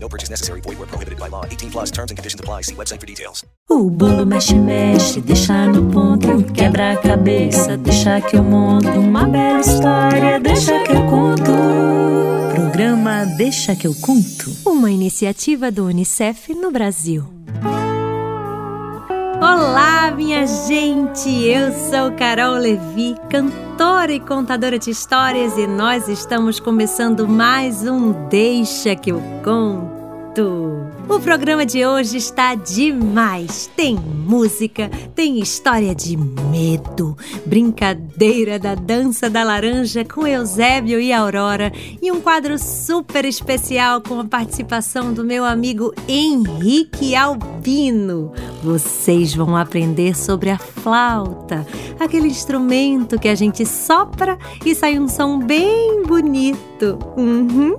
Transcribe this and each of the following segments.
No purchase necessary. Void where prohibited by law. 18 plus terms and conditions apply. See website for details. O bolo mexe, mexe, deixa no ponto, quebra a cabeça, deixa que eu monto uma bela história, deixa que eu conto. Programa Deixa que eu conto, uma iniciativa do UNICEF no Brasil. Olá, minha gente! Eu sou Carol Levi, cantora e contadora de histórias, e nós estamos começando mais um Deixa que eu conto. O programa de hoje está demais. Tem música, tem história de medo, brincadeira da dança da laranja com Eusébio e Aurora e um quadro super especial com a participação do meu amigo Henrique Albino. Vocês vão aprender sobre a flauta, aquele instrumento que a gente sopra e sai um som bem bonito. Uhum.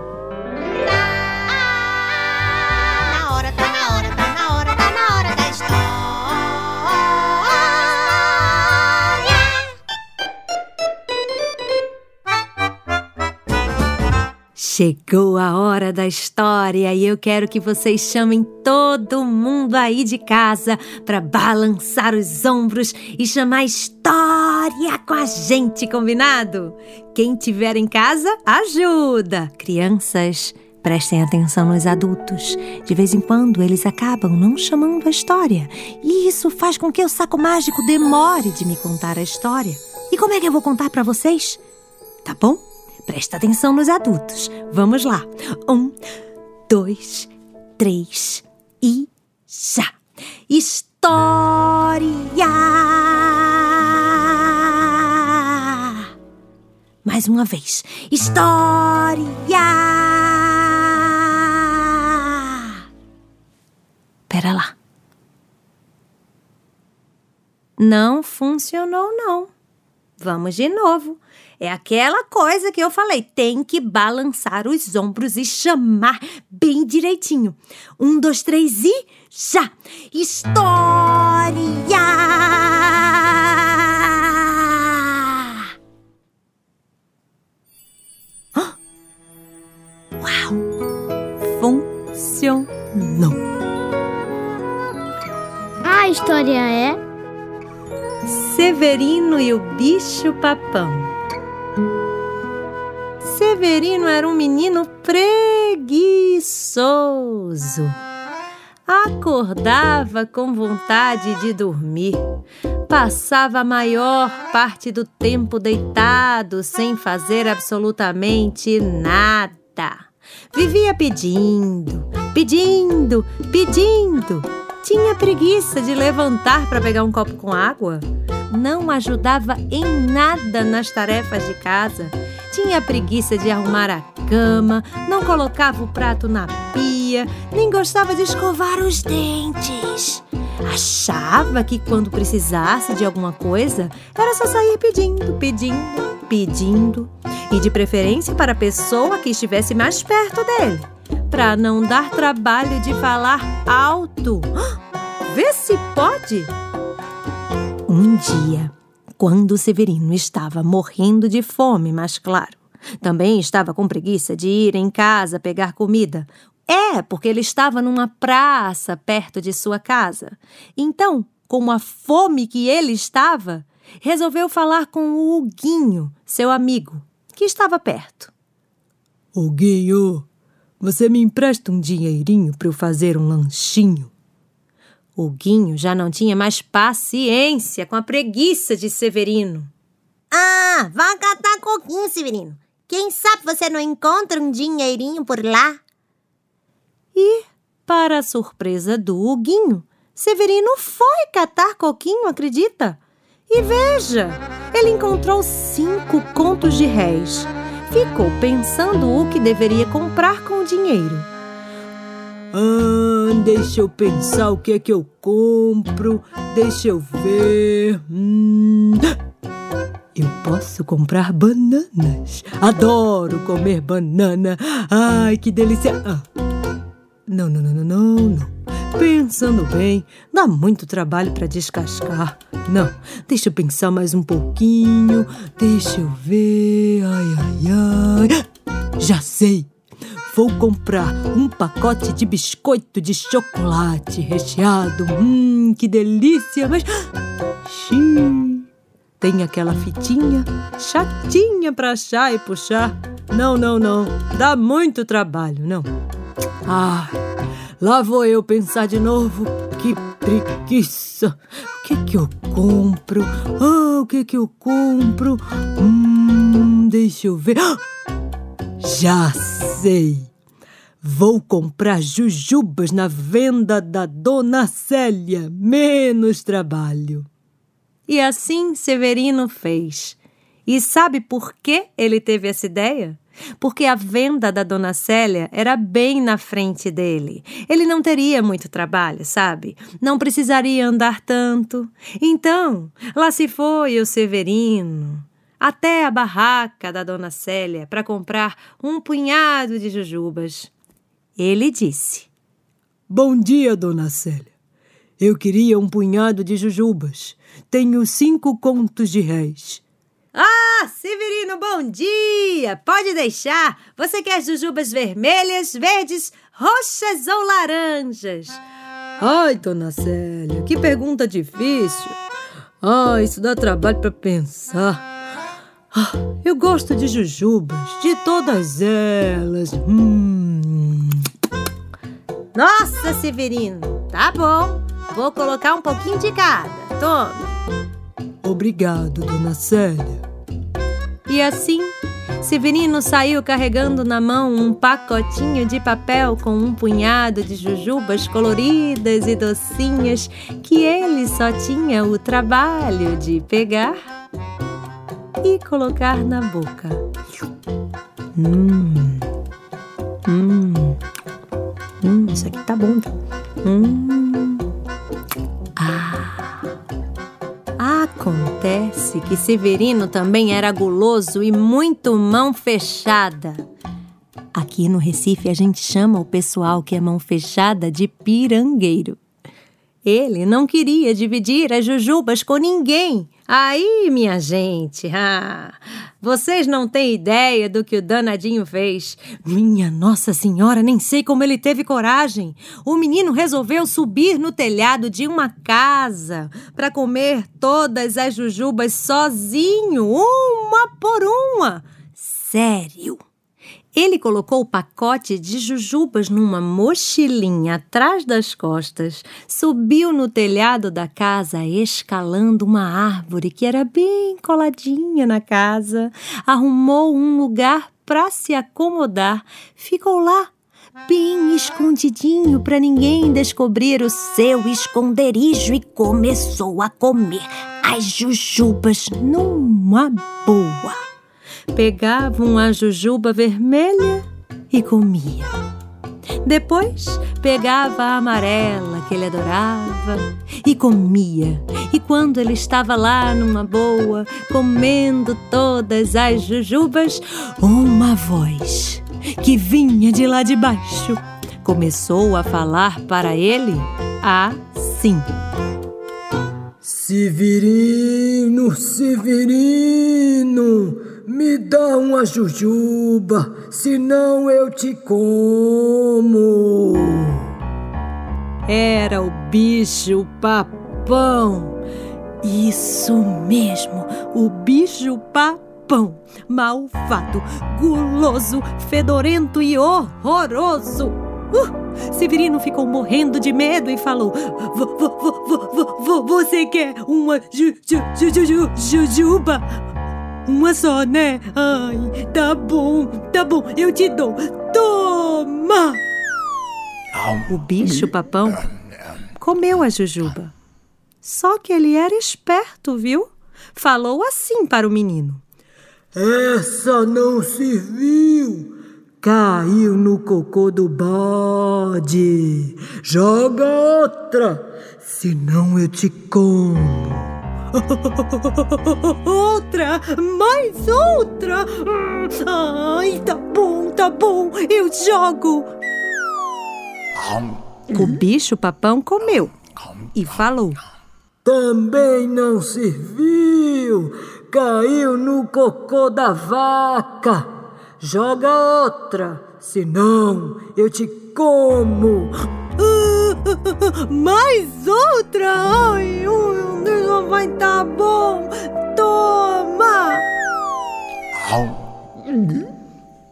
Chegou a hora da história e eu quero que vocês chamem todo mundo aí de casa para balançar os ombros e chamar história com a gente, combinado? Quem tiver em casa, ajuda! Crianças, prestem atenção nos adultos. De vez em quando eles acabam não chamando a história e isso faz com que o saco mágico demore de me contar a história. E como é que eu vou contar para vocês? Tá bom? Presta atenção nos adultos. Vamos lá. Um, dois, três e já. História! Mais uma vez. História! Pera lá. Não funcionou, não. Vamos de novo. É aquela coisa que eu falei, tem que balançar os ombros e chamar bem direitinho. Um, dois, três e já! História! Hã? Uau! Funcionou! A história é Severino e o bicho papão. Severino era um menino preguiçoso. Acordava com vontade de dormir. Passava a maior parte do tempo deitado, sem fazer absolutamente nada. Vivia pedindo, pedindo, pedindo. Tinha preguiça de levantar para pegar um copo com água. Não ajudava em nada nas tarefas de casa. Tinha preguiça de arrumar a cama, não colocava o prato na pia, nem gostava de escovar os dentes. Achava que quando precisasse de alguma coisa, era só sair pedindo, pedindo, pedindo. E de preferência para a pessoa que estivesse mais perto dele, para não dar trabalho de falar alto. Vê se pode! Um dia, quando Severino estava morrendo de fome, mas claro, também estava com preguiça de ir em casa pegar comida. É, porque ele estava numa praça perto de sua casa. Então, com a fome que ele estava, resolveu falar com o Huguinho, seu amigo, que estava perto. Huguinho, você me empresta um dinheirinho para eu fazer um lanchinho? O Guinho já não tinha mais paciência com a preguiça de Severino. Ah, vá catar coquinho, Severino. Quem sabe você não encontra um dinheirinho por lá? E, para a surpresa do Huguinho, Severino foi catar coquinho, acredita? E veja, ele encontrou cinco contos de réis. Ficou pensando o que deveria comprar com o dinheiro. Ah, deixa eu pensar o que é que eu compro. Deixa eu ver. Hum. Eu posso comprar bananas. Adoro comer banana. Ai, que delícia. Ah. Não, não, não, não, não, não. Pensando bem, dá muito trabalho para descascar. Não, deixa eu pensar mais um pouquinho. Deixa eu ver. Ai, ai, ai. Já sei. Vou comprar um pacote de biscoito de chocolate recheado. Hum, que delícia! Mas. Xiii. Tem aquela fitinha chatinha para achar e puxar. Não, não, não. Dá muito trabalho, não. Ai, lá vou eu pensar de novo. Que preguiça. O que que eu compro? Ah, o que que eu compro? Hum, deixa eu ver. Ah, já sei. Vou comprar jujubas na venda da Dona Célia. Menos trabalho. E assim Severino fez. E sabe por que ele teve essa ideia? Porque a venda da Dona Célia era bem na frente dele. Ele não teria muito trabalho, sabe? Não precisaria andar tanto. Então, lá se foi o Severino até a barraca da Dona Célia para comprar um punhado de jujubas. Ele disse: Bom dia, Dona Célia. Eu queria um punhado de jujubas. Tenho cinco contos de réis. Ah, Severino, bom dia! Pode deixar. Você quer jujubas vermelhas, verdes, roxas ou laranjas? Ai, Dona Célia, que pergunta difícil. Ah, isso dá trabalho para pensar. Ah, eu gosto de jujubas, de todas elas. Hum. Nossa, Severino, tá bom. Vou colocar um pouquinho de cada. Tome. Obrigado, Dona Célia. E assim, Severino saiu carregando na mão um pacotinho de papel com um punhado de jujubas coloridas e docinhas que ele só tinha o trabalho de pegar e colocar na boca. Hum. Hum. Hum, isso aqui tá bom. Hum. Ah. Acontece que Severino também era guloso e muito mão fechada. Aqui no Recife a gente chama o pessoal que é mão fechada de pirangueiro. Ele não queria dividir as jujubas com ninguém. Aí, minha gente, ah, vocês não têm ideia do que o danadinho fez. Minha Nossa Senhora, nem sei como ele teve coragem. O menino resolveu subir no telhado de uma casa para comer todas as jujubas sozinho, uma por uma. Sério. Ele colocou o pacote de jujubas numa mochilinha atrás das costas, subiu no telhado da casa, escalando uma árvore que era bem coladinha na casa, arrumou um lugar para se acomodar, ficou lá bem escondidinho para ninguém descobrir o seu esconderijo e começou a comer as jujubas numa boa pegava uma jujuba vermelha e comia. Depois pegava a amarela que ele adorava e comia. E quando ele estava lá numa boa, comendo todas as jujubas, uma voz que vinha de lá de baixo começou a falar para ele assim: Severino, Severino, me dá uma jujuba, senão eu te como. Era o bicho papão. Isso mesmo, o bicho papão. Malvado, guloso, fedorento e horroroso. Uh, Severino ficou morrendo de medo e falou: Você quer uma ju, ju, ju, ju, jujuba? Uma só, né? Ai, tá bom, tá bom, eu te dou. Toma! O bicho papão comeu a jujuba. Só que ele era esperto, viu? Falou assim para o menino. Essa não serviu. Caiu no cocô do bode. Joga outra, senão eu te como. Outra, mais outra. Ai, tá bom, tá bom, eu jogo. O bicho papão comeu e falou. Também não serviu. Caiu no cocô da vaca. Joga outra, senão eu te como. mais outra? Ai, não vai tá bom. Toma!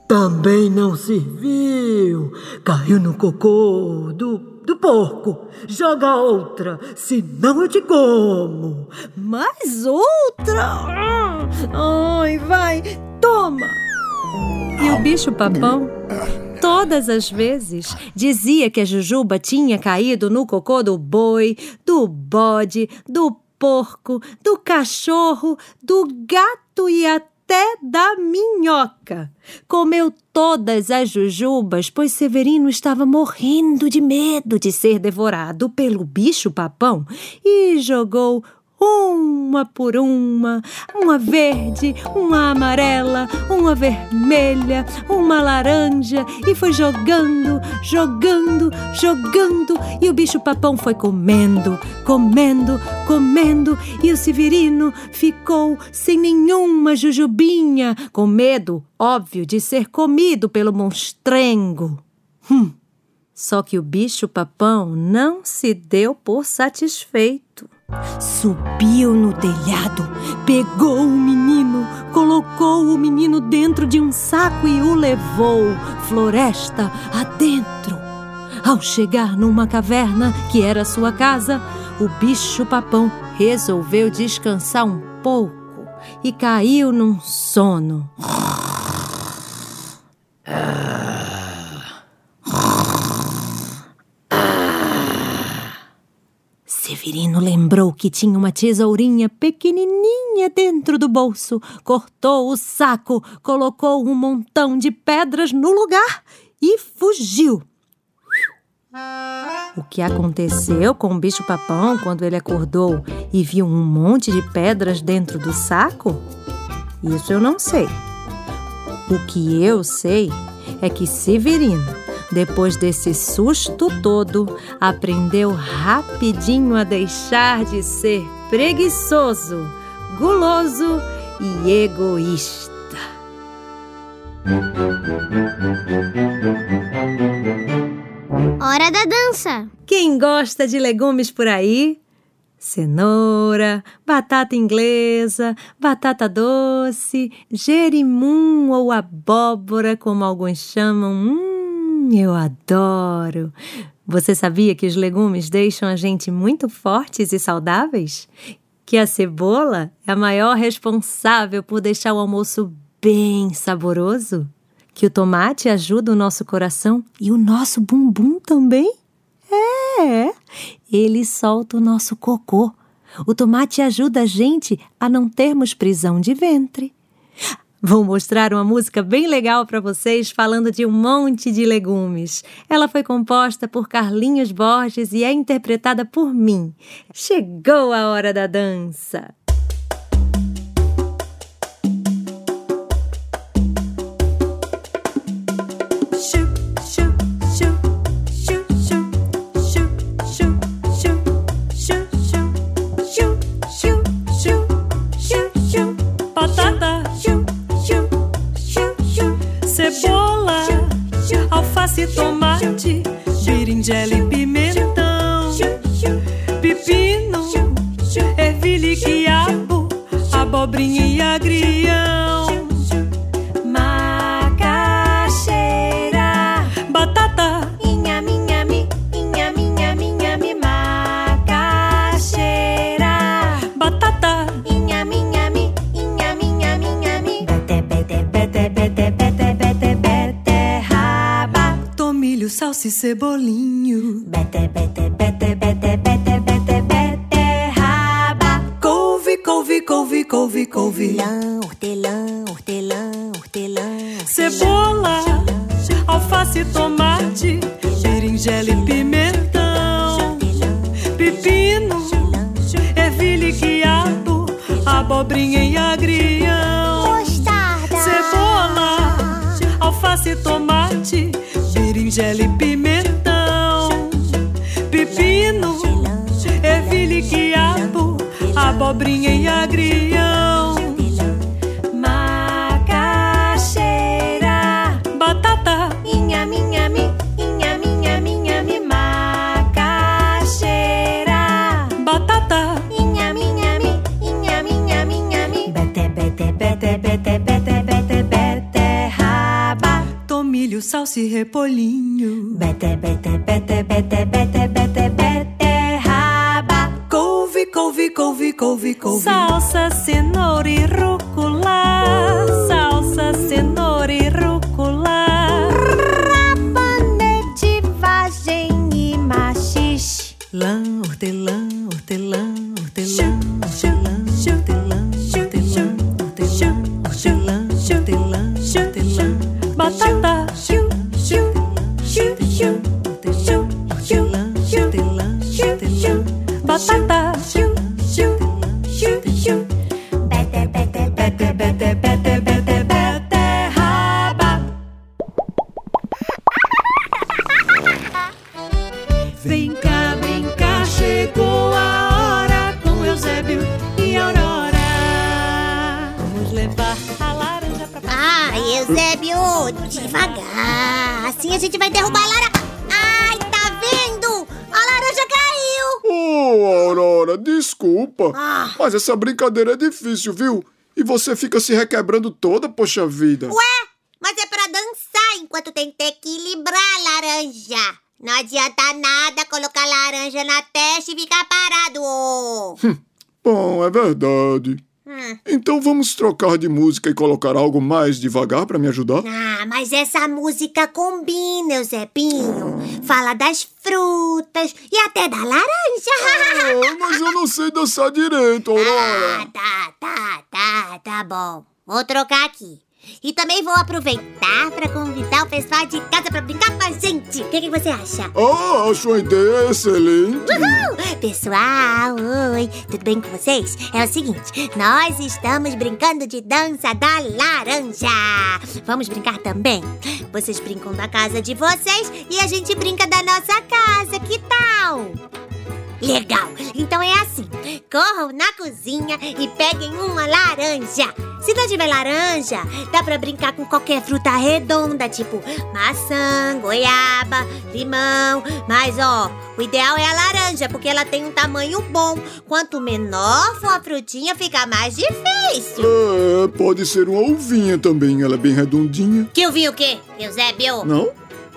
Também não serviu. Caiu no cocô do, do porco. Joga outra, senão eu te como. Mais outra? Ai, vai, toma! E o bicho papão, todas as vezes, dizia que a Jujuba tinha caído no cocô do boi, do bode, do porco, do cachorro, do gato e até da minhoca. Comeu todas as jujubas, pois Severino estava morrendo de medo de ser devorado pelo bicho papão e jogou uma por uma, uma verde, uma amarela, uma vermelha, uma laranja, e foi jogando, jogando, jogando, e o bicho-papão foi comendo, comendo, comendo, e o Severino ficou sem nenhuma jujubinha, com medo, óbvio, de ser comido pelo monstrengo. Hum. Só que o bicho-papão não se deu por satisfeito. Subiu no telhado, pegou o menino, colocou o menino dentro de um saco e o levou floresta adentro. Ao chegar numa caverna que era sua casa, o bicho-papão resolveu descansar um pouco e caiu num sono. Severino lembrou que tinha uma tesourinha pequenininha dentro do bolso, cortou o saco, colocou um montão de pedras no lugar e fugiu. O que aconteceu com o bicho-papão quando ele acordou e viu um monte de pedras dentro do saco? Isso eu não sei. O que eu sei é que Severino depois desse susto todo, aprendeu rapidinho a deixar de ser preguiçoso, guloso e egoísta. Hora da dança! Quem gosta de legumes por aí? Cenoura, batata inglesa, batata doce, gerimum ou abóbora, como alguns chamam. Hum, eu adoro! Você sabia que os legumes deixam a gente muito fortes e saudáveis? Que a cebola é a maior responsável por deixar o almoço bem saboroso? Que o tomate ajuda o nosso coração e o nosso bumbum também? É! Ele solta o nosso cocô. O tomate ajuda a gente a não termos prisão de ventre. Vou mostrar uma música bem legal para vocês falando de um monte de legumes. Ela foi composta por Carlinhos Borges e é interpretada por mim. Chegou a hora da dança! Abobrinha e agrião. Mostarda. Cebola, alface, tomate, berinjela e pimentão. Pepino, ervilha e quiabo, abobrinha e agrião. Salsa e repolhinho. Bete, bete, bete, bete, bete, bete, beterraba. Couve, couve, couve, couve, couve. Salsa, cenoura e rúcula. Mas essa brincadeira é difícil, viu? E você fica se requebrando toda, poxa vida. Ué, mas é pra dançar enquanto tem que equilibrar a laranja. Não adianta nada colocar laranja na testa e ficar parado. ô. Bom, é verdade. Hum. Então vamos trocar de música e colocar algo mais devagar pra me ajudar? Ah, mas essa música combina, Eusebinho. Fala das frutas e até da laranja. Ah, mas eu não sei dançar direito, Ah, Aurora. tá, tá, tá, tá bom. Vou trocar aqui. E também vou aproveitar para convidar o pessoal de casa para brincar com a gente. O que, que você acha? Ah, acho uma ideia excelente. Uhul! Pessoal, oi, tudo bem com vocês? É o seguinte, nós estamos brincando de dança da laranja. Vamos brincar também? Vocês brincam da casa de vocês e a gente brinca da nossa casa, que tal? Legal! Então é assim: corram na cozinha e peguem uma laranja. Se não tiver laranja, dá pra brincar com qualquer fruta redonda, tipo maçã, goiaba, limão. Mas ó, o ideal é a laranja, porque ela tem um tamanho bom. Quanto menor for a frutinha, fica mais difícil. É, pode ser uma uvinha também, ela é bem redondinha. Que vi o quê, Eusébio? Não?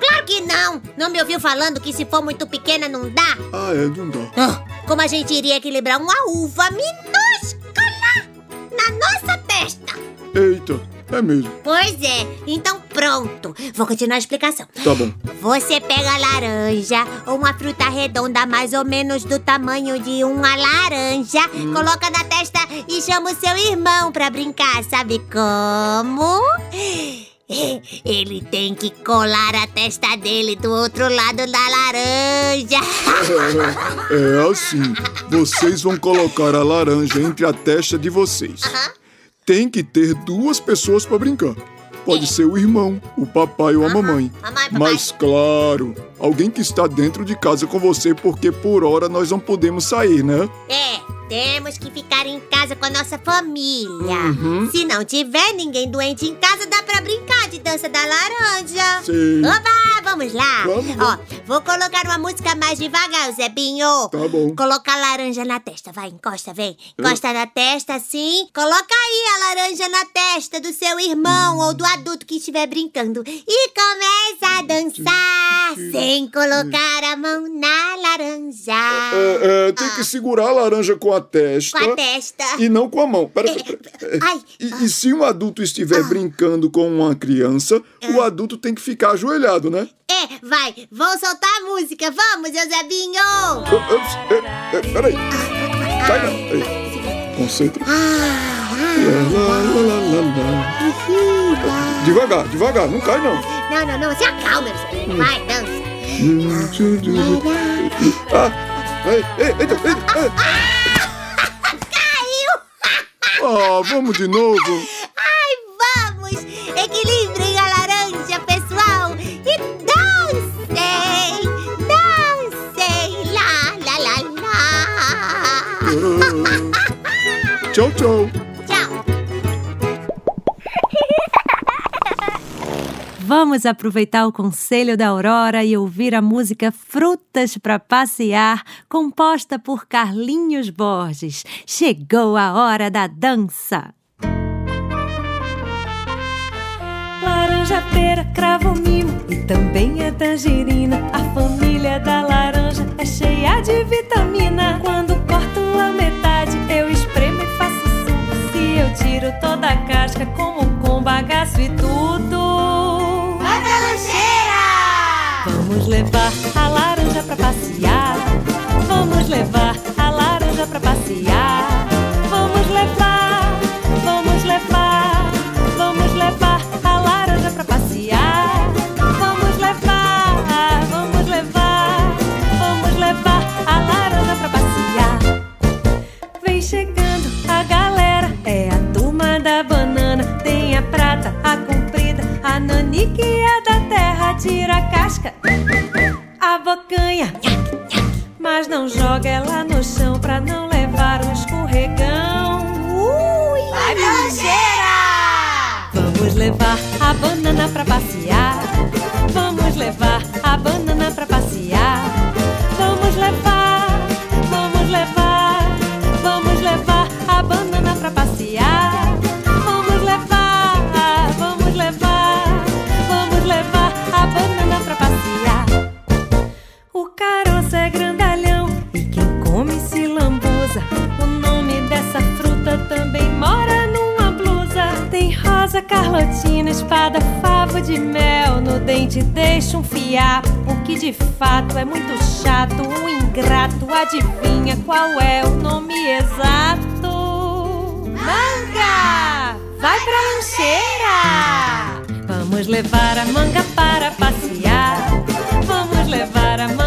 Claro que não! Não me ouviu falando que se for muito pequena não dá? Ah, é, não dá. Ah, como a gente iria equilibrar uma uva minúscula na nossa testa? Eita, é mesmo. Pois é, então pronto. Vou continuar a explicação. Tá bom. Você pega a laranja ou uma fruta redonda mais ou menos do tamanho de uma laranja, coloca na testa e chama o seu irmão pra brincar. Sabe como? Ele tem que colar a testa dele do outro lado da laranja. É assim. Vocês vão colocar a laranja entre a testa de vocês. Tem que ter duas pessoas pra brincar. Pode ser o irmão, o papai ou a mamãe. Mamãe. Mas claro, alguém que está dentro de casa com você, porque por hora nós não podemos sair, né? É, temos que ficar em casa com a nossa família. Uhum. Se não tiver ninguém doente em casa, dá pra brincar de dança da laranja. Sim. Oba, vamos lá. Vamos, Ó, vou colocar uma música mais devagar, Zebinho. Tá bom. Coloca a laranja na testa, vai, encosta, vem. Encosta na testa, assim. Coloca aí a laranja na testa do seu irmão ou do adulto que estiver brincando. E começa a dançar sem colocar a mão na laranja. É, é, tem que segurar a laranja com a testa. Com a testa. E não com a mão. Pera. E, e se um adulto estiver brincando com uma criança, o adulto tem que ficar ajoelhado, né? É, vai, vou soltar a música. Vamos, Eusebinho! Eu- eu- eu- eu- Peraí. Sai não. Peraí. Concentra. Lá. Devagar, devagar. Não cai, não. Não, não, não, se acalma, Eusebinho. Vai, dança. Ah, ei, ei, eita, eita, eita. Ah, vamos de novo. Ai, vamos! Equilibrem a laranja, pessoal! E dancem! Dancem! Lá, lá, lá, lá! Ah. Tchau. Tchau! Vamos aproveitar o conselho da Aurora e ouvir a música Frutas para Passear, composta por Carlinhos Borges. Chegou a hora da dança! Laranja, pera, cravo, mimo e também a tangerina. A família da laranja é cheia de vitamina. Quando corto a metade, eu espremo e faço suco. Se eu tiro toda a casca, como com bagaço e tudo. Levar a laranja pra passear. Vamos levar a laranja pra passear. Vamos levar, vamos levar, vamos levar a laranja pra passear. Vamos levar, vamos levar, vamos levar a laranja pra passear. Vem chegando a galera, é a turma da banana. Tem a prata, a comprida, a nanique e da terra. Tira a casca, bocanha. Mas não joga ela no chão pra não levar um escorregão. Ui! Vai! Vamos levar a banana pra passear. Vamos levar a banana pra passear. Vamos levar, vamos levar, espada, favo de mel. No dente deixa um fiapo, que de fato é muito chato. Um ingrato, adivinha qual é o nome exato? Manga! Vai pra lancheira! Vamos levar a manga para passear. Vamos levar a manga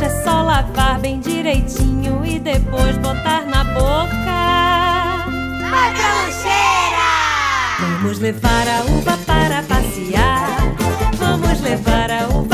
É só lavar bem direitinho e depois botar na boca. Pra lancheira! Vamos levar a uva para passear. Vamos levar a uva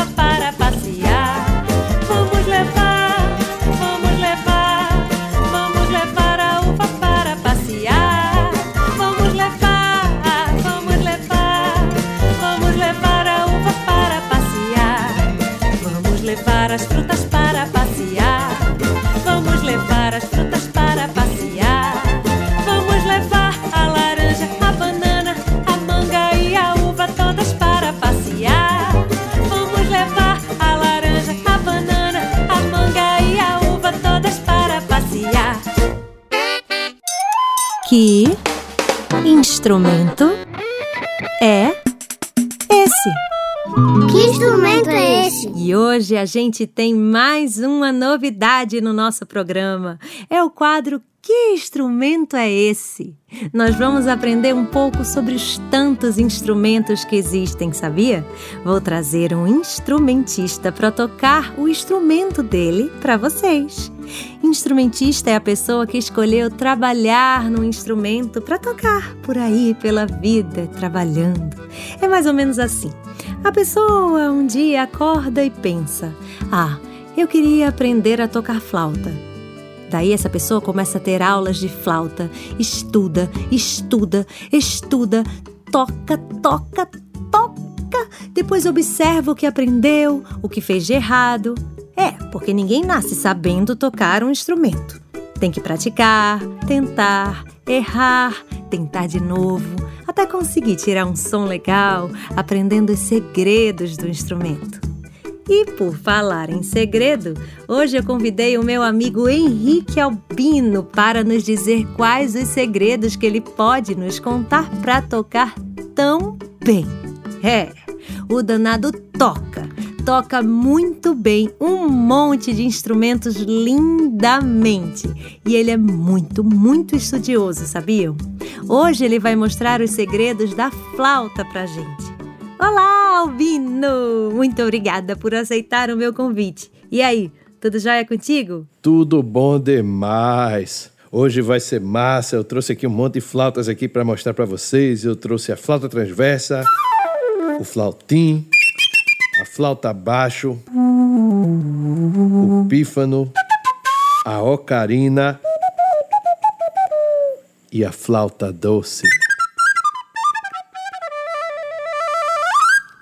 hoje a gente tem mais uma novidade no nosso programa. É o quadro Que instrumento é esse? Nós vamos aprender um pouco sobre os tantos instrumentos que existem, sabia? Vou trazer um instrumentista para tocar o instrumento dele para vocês. Instrumentista é a pessoa que escolheu trabalhar no instrumento para tocar por aí pela vida, trabalhando. É mais ou menos assim. A pessoa um dia acorda e pensa: Ah, eu queria aprender a tocar flauta. Daí essa pessoa começa a ter aulas de flauta, estuda, estuda, estuda, toca, toca, toca. Depois observa o que aprendeu, o que fez de errado. É, porque ninguém nasce sabendo tocar um instrumento. Tem que praticar, tentar, errar, tentar de novo, até conseguir tirar um som legal, aprendendo os segredos do instrumento. E por falar em segredo, hoje eu convidei o meu amigo Henrique Albino para nos dizer quais os segredos que ele pode nos contar para tocar tão bem. É, o danado toca, toca muito bem um monte de instrumentos lindamente. E ele é muito, muito estudioso, sabiam? Hoje ele vai mostrar os segredos da flauta pra gente. Olá, Albino! Muito obrigada por aceitar o meu convite. E aí, tudo jóia contigo? Tudo bom demais. Hoje vai ser massa. Eu trouxe aqui um monte de flautas aqui para mostrar para vocês. Eu trouxe a flauta transversa, o flautim, a flauta baixo, o pífano, a ocarina e a flauta doce.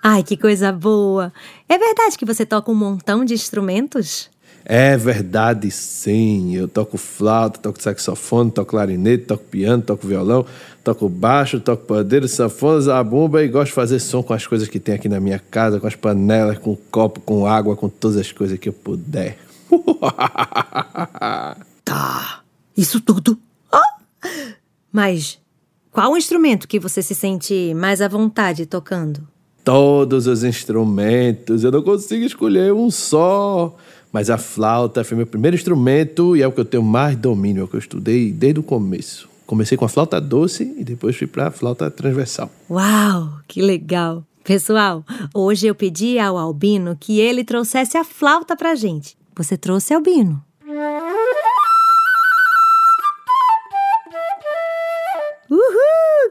Ai, que coisa boa! É verdade que você toca um montão de instrumentos? É verdade, sim. Eu toco flauta, toco saxofone, toco clarinete, toco piano, toco violão, toco baixo, toco pandeiro, sanfona, zabumba e gosto de fazer som com as coisas que tem aqui na minha casa, com as panelas, com copo, com água, com todas as coisas que eu puder. tá, isso tudo. Ah! Mas qual instrumento que você se sente mais à vontade tocando? todos os instrumentos, eu não consigo escolher um só. Mas a flauta foi meu primeiro instrumento e é o que eu tenho mais domínio, é o que eu estudei desde o começo. Comecei com a flauta doce e depois fui para a flauta transversal. Uau, que legal! Pessoal, hoje eu pedi ao Albino que ele trouxesse a flauta pra gente. Você trouxe, Albino?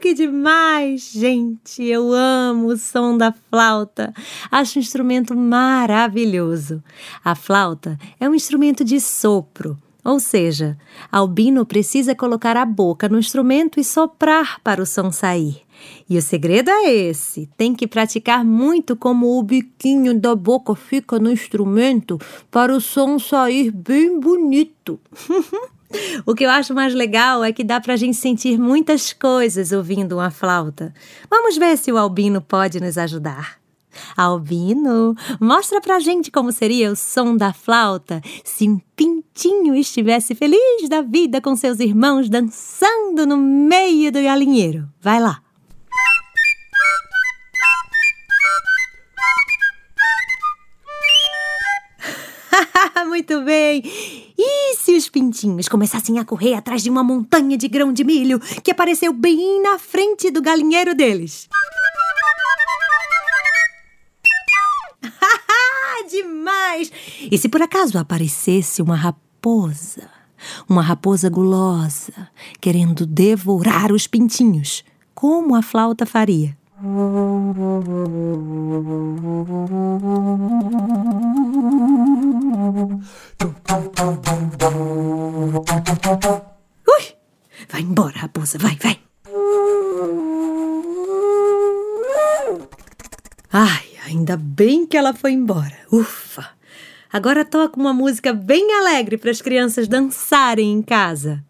que demais, gente! Eu amo o som da flauta. Acho um instrumento maravilhoso. A flauta é um instrumento de sopro. Ou seja, Albino precisa colocar a boca no instrumento e soprar para o som sair. E o segredo é esse: tem que praticar muito como o biquinho da boca fica no instrumento para o som sair bem bonito. O que eu acho mais legal é que dá pra gente sentir muitas coisas ouvindo uma flauta. Vamos ver se o Albino pode nos ajudar. Albino, mostra pra gente como seria o som da flauta se um pintinho estivesse feliz da vida com seus irmãos dançando no meio do galinheiro. Vai lá. Muito bem! E se os pintinhos começassem a correr atrás de uma montanha de grão de milho que apareceu bem na frente do galinheiro deles? Demais! E se por acaso aparecesse uma raposa? Uma raposa gulosa, querendo devorar os pintinhos, como a flauta faria? Ui! Vai embora, raposa, vai, vai! Ai, ainda bem que ela foi embora. Ufa! Agora toca uma música bem alegre para as crianças dançarem em casa.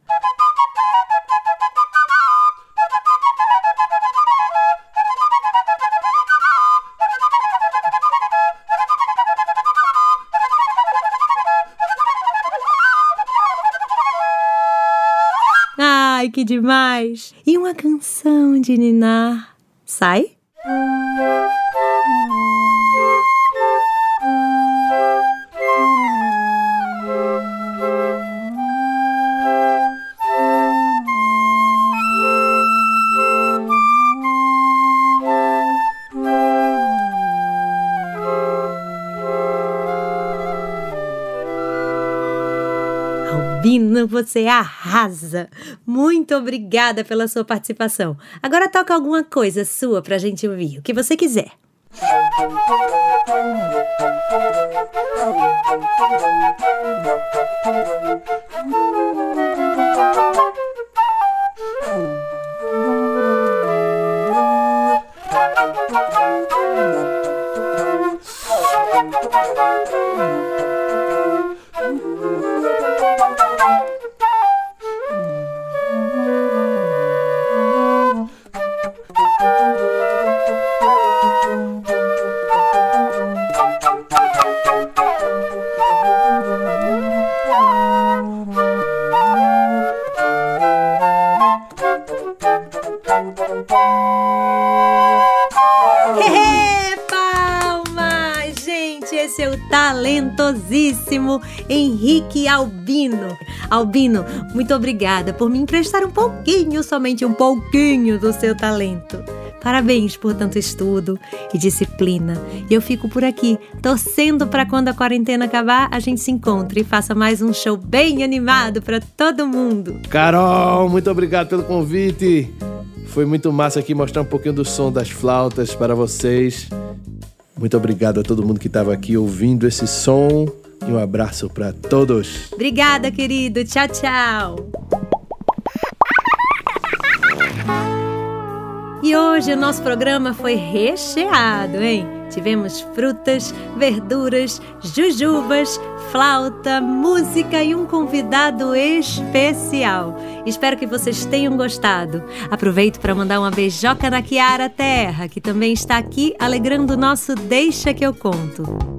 Ai, que demais! E uma canção de ninar. Sai? Você arrasa! Muito obrigada pela sua participação. Agora toca alguma coisa sua pra gente ouvir, o que você quiser. Talentosíssimo Henrique Albino. Albino, muito obrigada por me emprestar um pouquinho, somente um pouquinho do seu talento. Parabéns por tanto estudo e disciplina. E eu fico por aqui, torcendo para quando a quarentena acabar, a gente se encontre e faça mais um show bem animado para todo mundo. Carol, muito obrigado pelo convite. Foi muito massa aqui mostrar um pouquinho do som das flautas para vocês. Muito obrigado a todo mundo que estava aqui ouvindo esse som e um abraço para todos. Obrigada, querido. Tchau, tchau. E hoje o nosso programa foi recheado, hein? Tivemos frutas, verduras, jujubas, flauta, música e um convidado especial. Espero que vocês tenham gostado. Aproveito para mandar uma beijoca na Kiara Terra, que também está aqui alegrando o nosso Deixa que eu conto.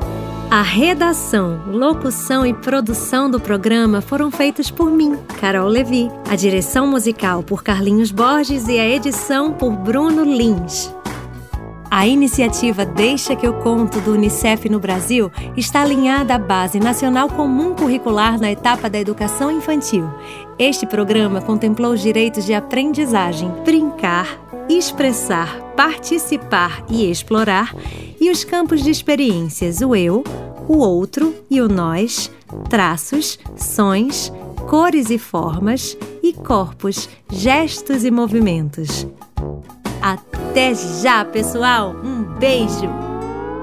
A redação, locução e produção do programa foram feitos por mim, Carol Levi. A direção musical por Carlinhos Borges e a edição por Bruno Lins. A iniciativa Deixa que eu conto do Unicef no Brasil está alinhada à Base Nacional Comum Curricular na etapa da educação infantil. Este programa contemplou os direitos de aprendizagem, brincar, expressar, participar e explorar, e os campos de experiências, o eu, o outro e o nós, traços, sons, cores e formas, e corpos, gestos e movimentos. Até já, pessoal! Um beijo!